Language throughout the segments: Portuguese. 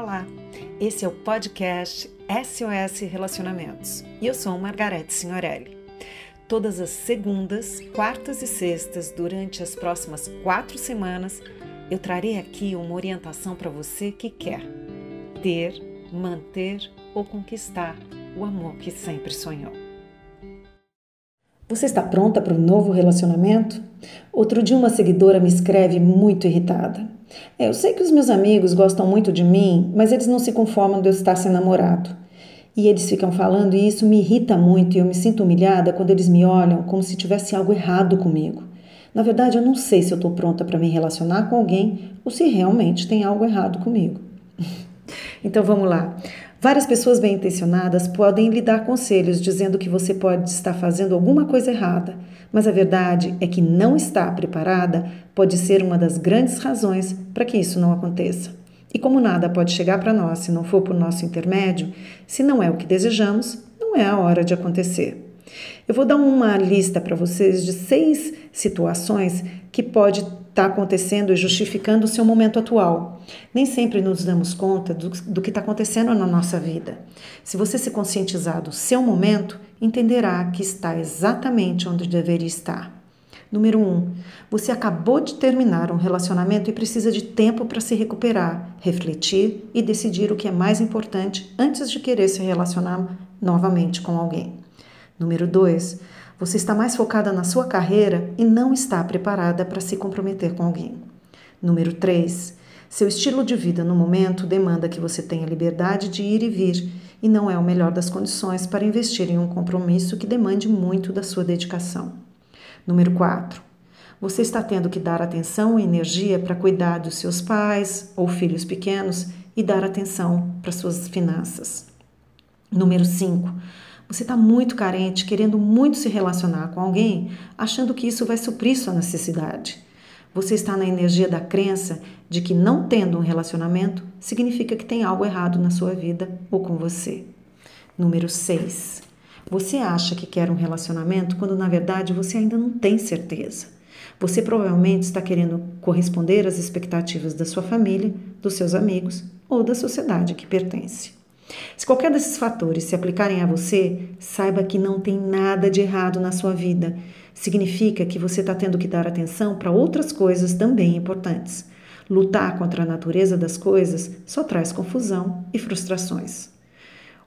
Olá, esse é o podcast SOS Relacionamentos e eu sou Margarete Signorelli. Todas as segundas, quartas e sextas, durante as próximas quatro semanas, eu trarei aqui uma orientação para você que quer ter, manter ou conquistar o amor que sempre sonhou. Você está pronta para um novo relacionamento? Outro dia, uma seguidora me escreve muito irritada. É, eu sei que os meus amigos gostam muito de mim, mas eles não se conformam de eu estar sem namorado. E eles ficam falando e isso me irrita muito e eu me sinto humilhada quando eles me olham como se tivesse algo errado comigo. Na verdade, eu não sei se eu estou pronta para me relacionar com alguém ou se realmente tem algo errado comigo. então vamos lá. Várias pessoas bem intencionadas podem lhe dar conselhos dizendo que você pode estar fazendo alguma coisa errada, mas a verdade é que não estar preparada pode ser uma das grandes razões para que isso não aconteça. E como nada pode chegar para nós se não for por nosso intermédio, se não é o que desejamos, não é a hora de acontecer. Eu vou dar uma lista para vocês de seis situações que pode está acontecendo e justificando o seu momento atual. Nem sempre nos damos conta do, do que está acontecendo na nossa vida. Se você se conscientizar do seu momento, entenderá que está exatamente onde deveria estar. Número 1. Um, você acabou de terminar um relacionamento e precisa de tempo para se recuperar, refletir e decidir o que é mais importante antes de querer se relacionar novamente com alguém. Número 2. Você está mais focada na sua carreira e não está preparada para se comprometer com alguém. Número 3. Seu estilo de vida no momento demanda que você tenha liberdade de ir e vir e não é o melhor das condições para investir em um compromisso que demande muito da sua dedicação. Número 4. Você está tendo que dar atenção e energia para cuidar dos seus pais ou filhos pequenos e dar atenção para suas finanças. Número 5. Você está muito carente, querendo muito se relacionar com alguém, achando que isso vai suprir sua necessidade. Você está na energia da crença de que não tendo um relacionamento significa que tem algo errado na sua vida ou com você. Número 6. Você acha que quer um relacionamento quando na verdade você ainda não tem certeza. Você provavelmente está querendo corresponder às expectativas da sua família, dos seus amigos ou da sociedade que pertence. Se qualquer desses fatores se aplicarem a você, saiba que não tem nada de errado na sua vida. Significa que você está tendo que dar atenção para outras coisas também importantes. Lutar contra a natureza das coisas só traz confusão e frustrações.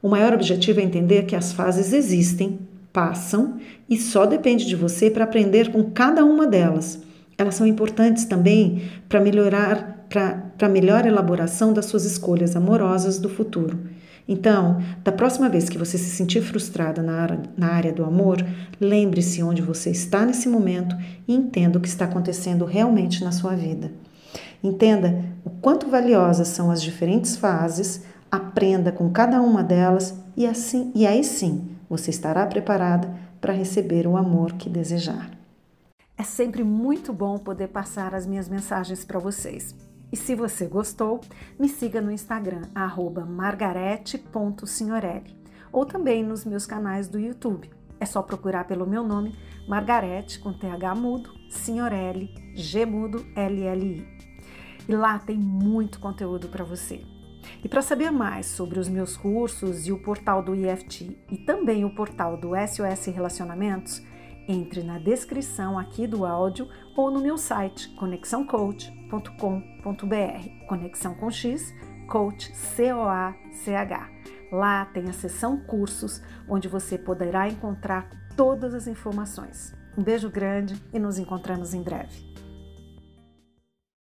O maior objetivo é entender que as fases existem, passam e só depende de você para aprender com cada uma delas. Elas são importantes também para melhorar para melhor elaboração das suas escolhas amorosas do futuro. Então, da próxima vez que você se sentir frustrada na área, na área do amor, lembre-se onde você está nesse momento e entenda o que está acontecendo realmente na sua vida. Entenda o quanto valiosas são as diferentes fases, aprenda com cada uma delas e assim e aí sim você estará preparada para receber o amor que desejar. É sempre muito bom poder passar as minhas mensagens para vocês. E se você gostou, me siga no Instagram, margarete.signorelli, ou também nos meus canais do YouTube. É só procurar pelo meu nome, Margarete, com TH mudo, Signorelli, G mudo, LLI. E lá tem muito conteúdo para você. E para saber mais sobre os meus cursos e o portal do IFT e também o portal do SOS Relacionamentos, entre na descrição aqui do áudio ou no meu site conexãocoach.com.br. Conexão com X, coach C O A C H. Lá tem a seção cursos, onde você poderá encontrar todas as informações. Um beijo grande e nos encontramos em breve.